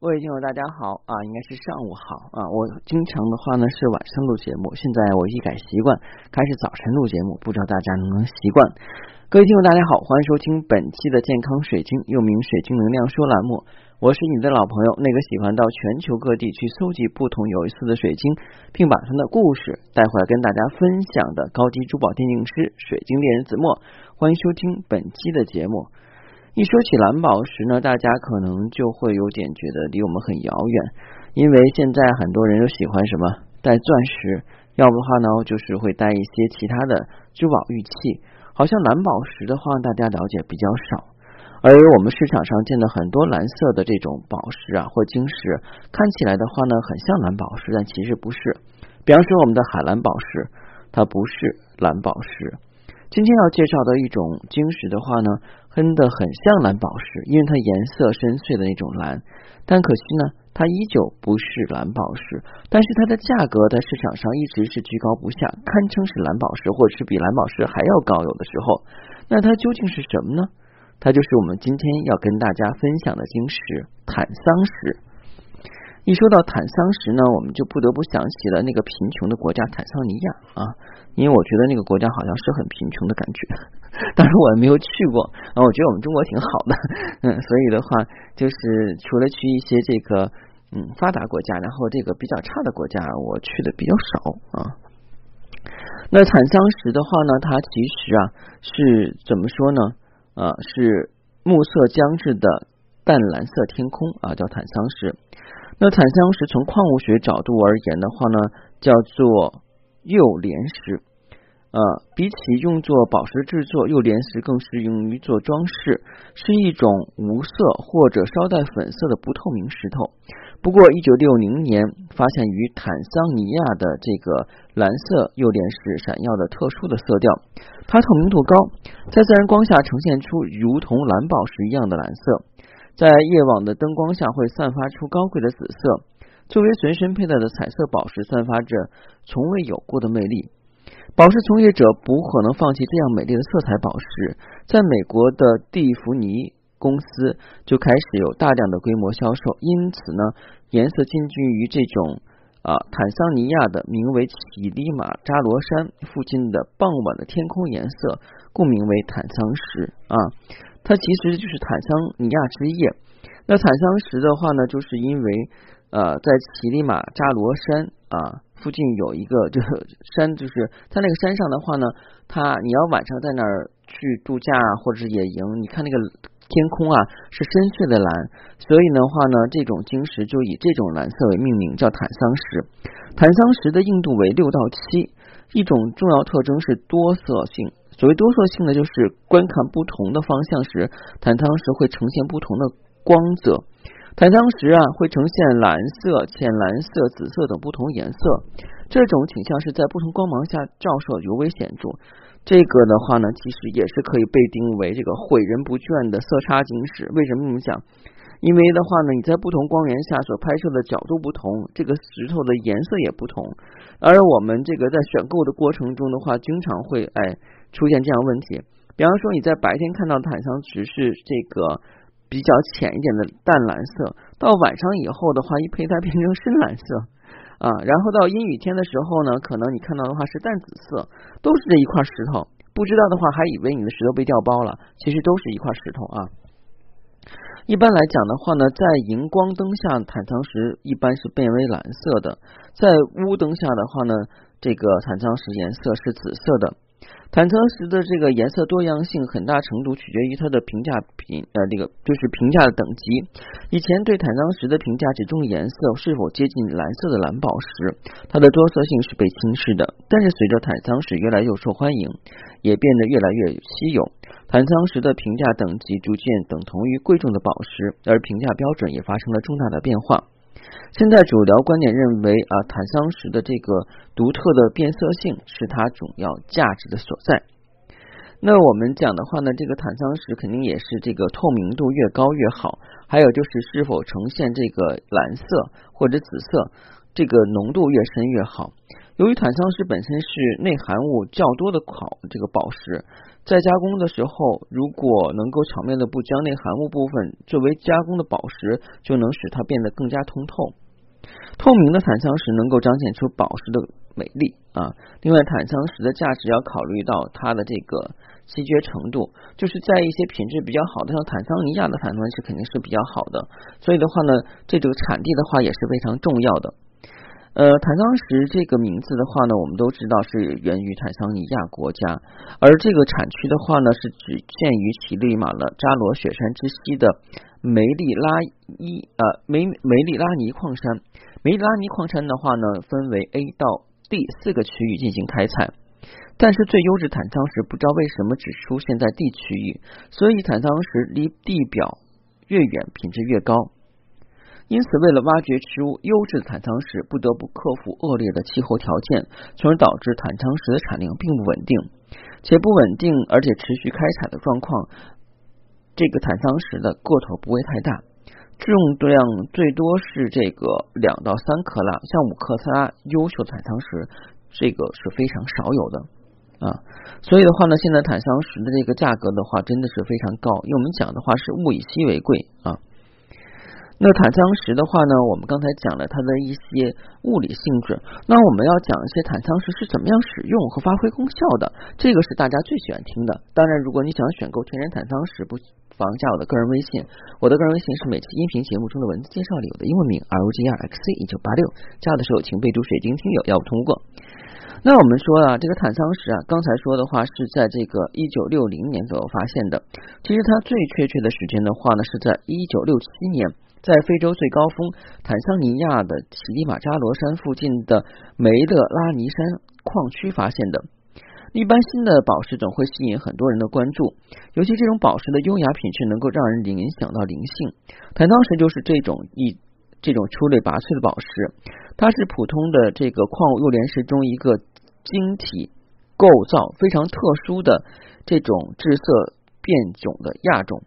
各位听友，大家好啊，应该是上午好啊。我经常的话呢是晚上录节目，现在我一改习惯，开始早晨录节目，不知道大家能不能习惯？各位听友，大家好，欢迎收听本期的健康水晶，又名水晶能量说栏目。我是你的老朋友，那个喜欢到全球各地去搜集不同有意思的水晶，并把它的故事带回来跟大家分享的高级珠宝鉴定师、水晶猎人子墨。欢迎收听本期的节目。一说起蓝宝石呢，大家可能就会有点觉得离我们很遥远，因为现在很多人都喜欢什么戴钻石，要不的话呢，就是会戴一些其他的珠宝玉器。好像蓝宝石的话，大家了解比较少。而我们市场上见的很多蓝色的这种宝石啊，或晶石，看起来的话呢，很像蓝宝石，但其实不是。比方说我们的海蓝宝石，它不是蓝宝石。今天要介绍的一种晶石的话呢。喷的很像蓝宝石，因为它颜色深邃的那种蓝，但可惜呢，它依旧不是蓝宝石。但是它的价格在市场上一直是居高不下，堪称是蓝宝石，或者是比蓝宝石还要高。有的时候，那它究竟是什么呢？它就是我们今天要跟大家分享的晶石——坦桑石。一说到坦桑石呢，我们就不得不想起了那个贫穷的国家坦桑尼亚啊，因为我觉得那个国家好像是很贫穷的感觉。当然我也没有去过啊，我觉得我们中国挺好的，嗯，所以的话就是除了去一些这个嗯发达国家，然后这个比较差的国家，我去的比较少啊。那坦桑石的话呢，它其实啊是怎么说呢？啊，是暮色将至的淡蓝色天空啊，叫坦桑石。那坦桑石从矿物学角度而言的话呢，叫做釉莲石。呃，比起用作宝石制作，釉莲石更适用于做装饰，是一种无色或者稍带粉色的不透明石头。不过，一九六零年发现于坦桑尼亚的这个蓝色釉莲石闪耀的特殊的色调，它透明度高，在自然光下呈现出如同蓝宝石一样的蓝色。在夜晚的灯光下，会散发出高贵的紫色。作为随身佩戴的彩色宝石，散发着从未有过的魅力。宝石从业者不可能放弃这样美丽的色彩宝石。在美国的蒂芙尼公司就开始有大量的规模销售，因此呢，颜色近近于这种啊坦桑尼亚的名为乞力马扎罗山附近的傍晚的天空颜色，故名为坦桑石啊。它其实就是坦桑尼亚之夜。那坦桑石的话呢，就是因为呃，在乞力马扎罗山啊附近有一个就是山，就是在那个山上的话呢，它你要晚上在那儿去度假或者是野营，你看那个天空啊是深邃的蓝，所以的话呢，这种晶石就以这种蓝色为命名，叫坦桑石。坦桑石的硬度为六到七，一种重要特征是多色性。所谓多色性呢，就是观看不同的方向时，坦桑石会呈现不同的光泽。坦桑石啊，会呈现蓝色、浅蓝色、紫色等不同颜色。这种倾向是在不同光芒下照射尤为显著。这个的话呢，其实也是可以被定为这个毁人不倦的色差晶石。为什么这么讲？因为的话呢，你在不同光源下所拍摄的角度不同，这个石头的颜色也不同。而我们这个在选购的过程中的话，经常会哎出现这样问题。比方说你在白天看到坦桑石是这个比较浅一点的淡蓝色，到晚上以后的话，一胚胎变成深蓝色啊，然后到阴雨天的时候呢，可能你看到的话是淡紫色，都是这一块石头。不知道的话，还以为你的石头被调包了，其实都是一块石头啊。一般来讲的话呢，在荧光灯下，坦桑石一般是变为蓝色的；在乌灯下的话呢，这个坦桑石颜色是紫色的。坦桑石的这个颜色多样性很大程度取决于它的评价评呃这个就是评价的等级。以前对坦桑石的评价只重颜色是否接近蓝色的蓝宝石，它的多色性是被轻视的。但是随着坦桑石越来越受欢迎，也变得越来越稀有。坦桑石的评价等级逐渐等同于贵重的宝石，而评价标准也发生了重大的变化。现在主流观点认为啊，坦桑石的这个独特的变色性是它主要价值的所在。那我们讲的话呢，这个坦桑石肯定也是这个透明度越高越好，还有就是是否呈现这个蓝色或者紫色，这个浓度越深越好。由于坦桑石本身是内含物较多的矿这个宝石，在加工的时候，如果能够巧妙的不将内含物部分作为加工的宝石，就能使它变得更加通透。透明的坦桑石能够彰显出宝石的美丽啊。另外，坦桑石的价值要考虑到它的这个稀缺程度，就是在一些品质比较好的，像坦桑尼亚的坦桑石肯定是比较好的。所以的话呢，这个产地的话也是非常重要的。呃，坦桑石这个名字的话呢，我们都知道是源于坦桑尼亚国家，而这个产区的话呢，是只限于乞力马勒扎罗雪山之西的梅利拉伊呃梅梅利拉尼矿山。梅利拉尼矿山的话呢，分为 A 到 D 四个区域进行开采，但是最优质坦桑石不知道为什么只出现在 D 区域，所以坦桑石离地表越远，品质越高。因此，为了挖掘出优质的坦桑石，不得不克服恶劣的气候条件，从而导致坦桑石的产量并不稳定，且不稳定而且持续开采的状况，这个坦桑石的个头不会太大，质用量最多是这个两到三克拉，像五克拉优秀坦桑石，这个是非常少有的啊。所以的话呢，现在坦桑石的这个价格的话，真的是非常高，因为我们讲的话是物以稀为贵啊。那坦桑石的话呢，我们刚才讲了它的一些物理性质，那我们要讲一些坦桑石是怎么样使用和发挥功效的，这个是大家最喜欢听的。当然，如果你想选购天然坦桑石，不妨加我的个人微信，我的个人微信是每期音频节目中的文字介绍里有的英文名 R O G R X C 一九八六，加的时候请备注水晶听友，要不通过。那我们说啊，这个坦桑石啊，刚才说的话是在这个一九六零年左右发现的，其实它最确切的时间的话呢，是在一九六七年。在非洲最高峰坦桑尼亚的乞力马扎罗山附近的梅勒拉尼山矿区发现的。一般新的宝石总会吸引很多人的关注，尤其这种宝石的优雅品质能够让人联想到灵性。坦桑石就是这种一这种出类拔萃的宝石，它是普通的这个矿物幼莲石中一个晶体构造非常特殊的这种质色变种的亚种。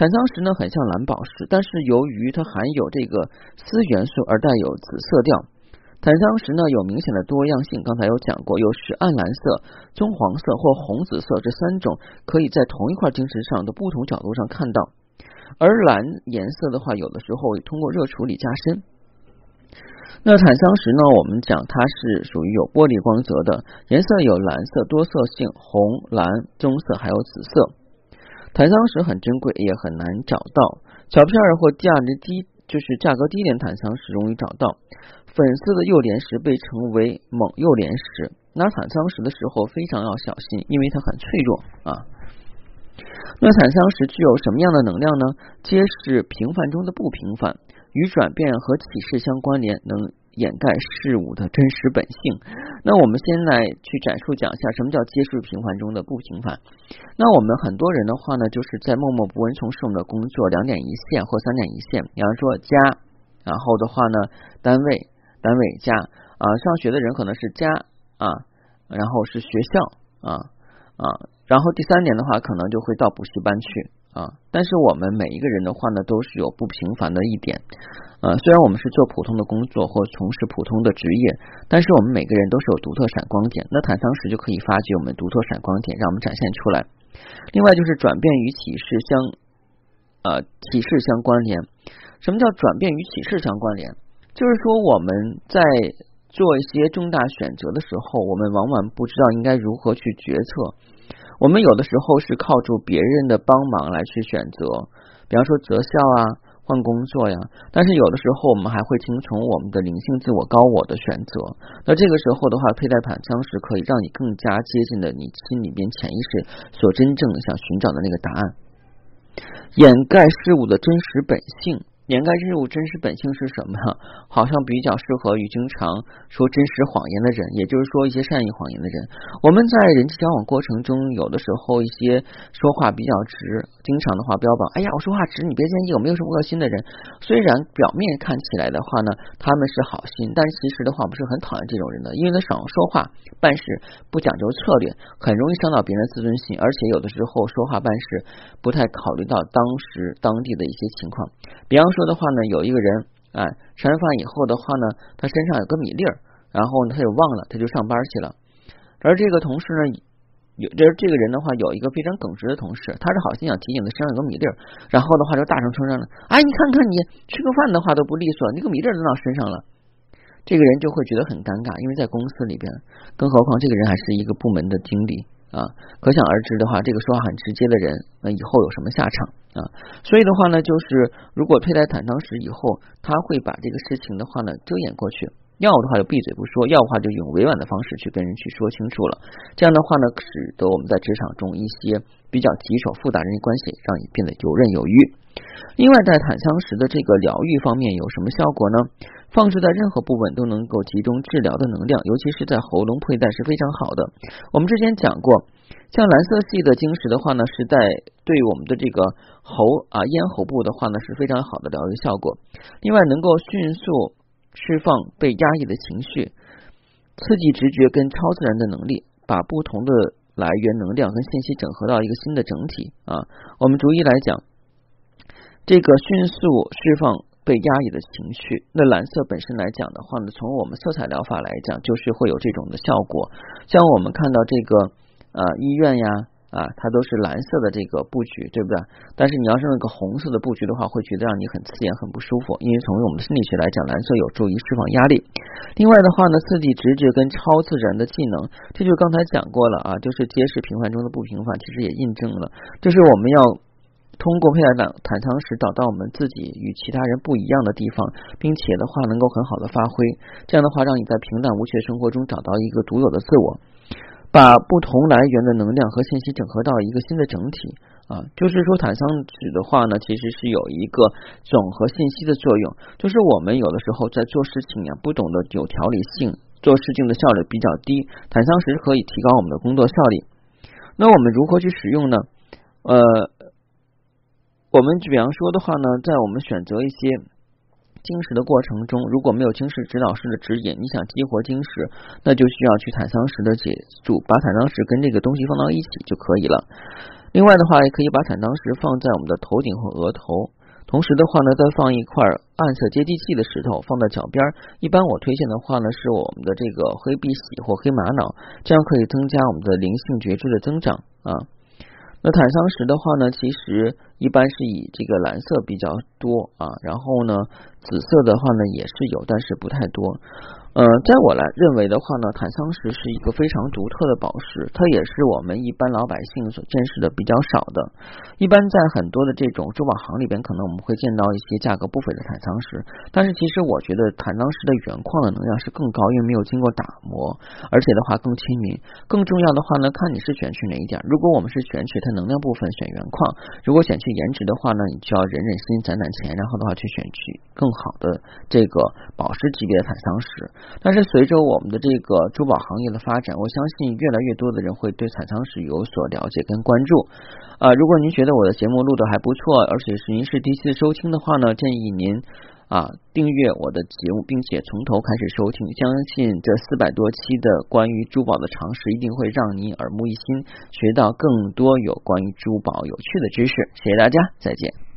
坦桑石呢，很像蓝宝石，但是由于它含有这个锶元素而带有紫色调。坦桑石呢，有明显的多样性，刚才有讲过，有是暗蓝色、棕黄色或红紫色这三种，可以在同一块晶石上的不同角度上看到。而蓝颜色的话，有的时候通过热处理加深。那坦桑石呢，我们讲它是属于有玻璃光泽的，颜色有蓝色多色性，红、蓝、棕色还有紫色。坦桑石很珍贵，也很难找到。小片儿或价值低，就是价格低廉坦桑石容易找到。粉色的幼莲石被称为锰幼莲石。拿坦桑石的时候非常要小心，因为它很脆弱啊。那坦桑石具有什么样的能量呢？揭示平凡中的不平凡，与转变和启示相关联，能。掩盖事物的真实本性。那我们先来去展述讲一下什么叫接触平凡中的不平凡。那我们很多人的话呢，就是在默默不闻从事我们的工作，两点一线或三点一线。比方说家，然后的话呢，单位，单位家啊，上学的人可能是家啊，然后是学校啊啊，然后第三点的话，可能就会到补习班去。啊，但是我们每一个人的话呢，都是有不平凡的一点。呃，虽然我们是做普通的工作或从事普通的职业，但是我们每个人都是有独特闪光点。那坦桑石就可以发掘我们独特闪光点，让我们展现出来。另外就是转变与启示相呃启示相关联。什么叫转变与启示相关联？就是说我们在做一些重大选择的时候，我们往往不知道应该如何去决策。我们有的时候是靠住别人的帮忙来去选择，比方说择校啊、换工作呀。但是有的时候我们还会听从我们的灵性自我、高我的选择。那这个时候的话，佩戴坦桑石可以让你更加接近的你心里边潜意识所真正想寻找的那个答案，掩盖事物的真实本性。掩盖事物真实本性是什么？好像比较适合于经常说真实谎言的人，也就是说一些善意谎言的人。我们在人际交往过程中，有的时候一些说话比较直，经常的话标榜：“哎呀，我说话直，你别介意，我没有什么恶心的人。”虽然表面看起来的话呢，他们是好心，但其实的话，不是很讨厌这种人的，因为他少说话，办事不讲究策略，很容易伤到别人的自尊心，而且有的时候说话办事不太考虑到当时当地的一些情况，比方说。说的话呢，有一个人，哎，吃完饭以后的话呢，他身上有个米粒儿，然后呢，他就忘了，他就上班去了。而这个同事呢，有这这个人的话，有一个非常耿直的同事，他是好心想提醒他身上有个米粒儿，然后的话就大声称赞了：“哎，你看看你吃个饭的话都不利索，那个米粒儿都到身上了。”这个人就会觉得很尴尬，因为在公司里边，更何况这个人还是一个部门的经理啊，可想而知的话，这个说话很直接的人，那以后有什么下场啊？所以的话呢，就是如果佩戴坦桑石以后，他会把这个事情的话呢遮掩过去。要的话就闭嘴不说，要的话就用委婉的方式去跟人去说清楚了。这样的话呢，使得我们在职场中一些比较棘手、复杂人际关系，让你变得游刃有余。另外，在坦桑石的这个疗愈方面有什么效果呢？放置在任何部位都能够集中治疗的能量，尤其是在喉咙佩戴是非常好的。我们之前讲过，像蓝色系的晶石的话呢，是在对我们的这个喉啊咽喉部的话呢是非常好的疗愈效果。另外，能够迅速。释放被压抑的情绪，刺激直觉跟超自然的能力，把不同的来源能量跟信息整合到一个新的整体啊。我们逐一来讲，这个迅速释放被压抑的情绪。那蓝色本身来讲的话呢，从我们色彩疗法来讲，就是会有这种的效果。像我们看到这个呃医院呀。啊，它都是蓝色的这个布局，对不对？但是你要是那个红色的布局的话，会觉得让你很刺眼、很不舒服。因为从我们的心理学来讲，蓝色有助于释放压力。另外的话呢，刺激直觉跟超自然的技能，这就刚才讲过了啊，就是揭示平凡中的不平凡，其实也印证了，就是我们要通过佩戴坦坦桑石找到我们自己与其他人不一样的地方，并且的话能够很好的发挥。这样的话，让你在平淡无趣的生活中找到一个独有的自我。把不同来源的能量和信息整合到一个新的整体啊，就是说坦桑石的话呢，其实是有一个总和信息的作用。就是我们有的时候在做事情呀，不懂得有条理性，做事情的效率比较低。坦桑石可以提高我们的工作效率。那我们如何去使用呢？呃，我们比方说的话呢，在我们选择一些。晶石的过程中，如果没有晶石指导师的指引，你想激活晶石，那就需要去坦桑石的解助，把坦桑石跟这个东西放到一起就可以了。另外的话，也可以把坦桑石放在我们的头顶或额头，同时的话呢，再放一块暗色接地气的石头放在脚边。一般我推荐的话呢，是我们的这个黑碧玺或黑玛瑙，这样可以增加我们的灵性觉知的增长啊。那坦桑石的话呢，其实一般是以这个蓝色比较多啊，然后呢，紫色的话呢也是有，但是不太多。呃，在我来认为的话呢，坦桑石是一个非常独特的宝石，它也是我们一般老百姓所见识的比较少的。一般在很多的这种珠宝行里边，可能我们会见到一些价格不菲的坦桑石，但是其实我觉得坦桑石的原矿的能量是更高，因为没有经过打磨，而且的话更亲民。更重要的话呢，看你是选取哪一点。如果我们是选取它能量部分，选原矿；如果选取颜值的话呢，你就要忍忍心，攒攒钱，然后的话去选取更好的这个宝石级别的坦桑石。但是随着我们的这个珠宝行业的发展，我相信越来越多的人会对彩仓石有所了解跟关注。啊，如果您觉得我的节目录的还不错，而且是您是第一次收听的话呢，建议您啊订阅我的节目，并且从头开始收听。相信这四百多期的关于珠宝的常识，一定会让您耳目一新，学到更多有关于珠宝有趣的知识。谢谢大家，再见。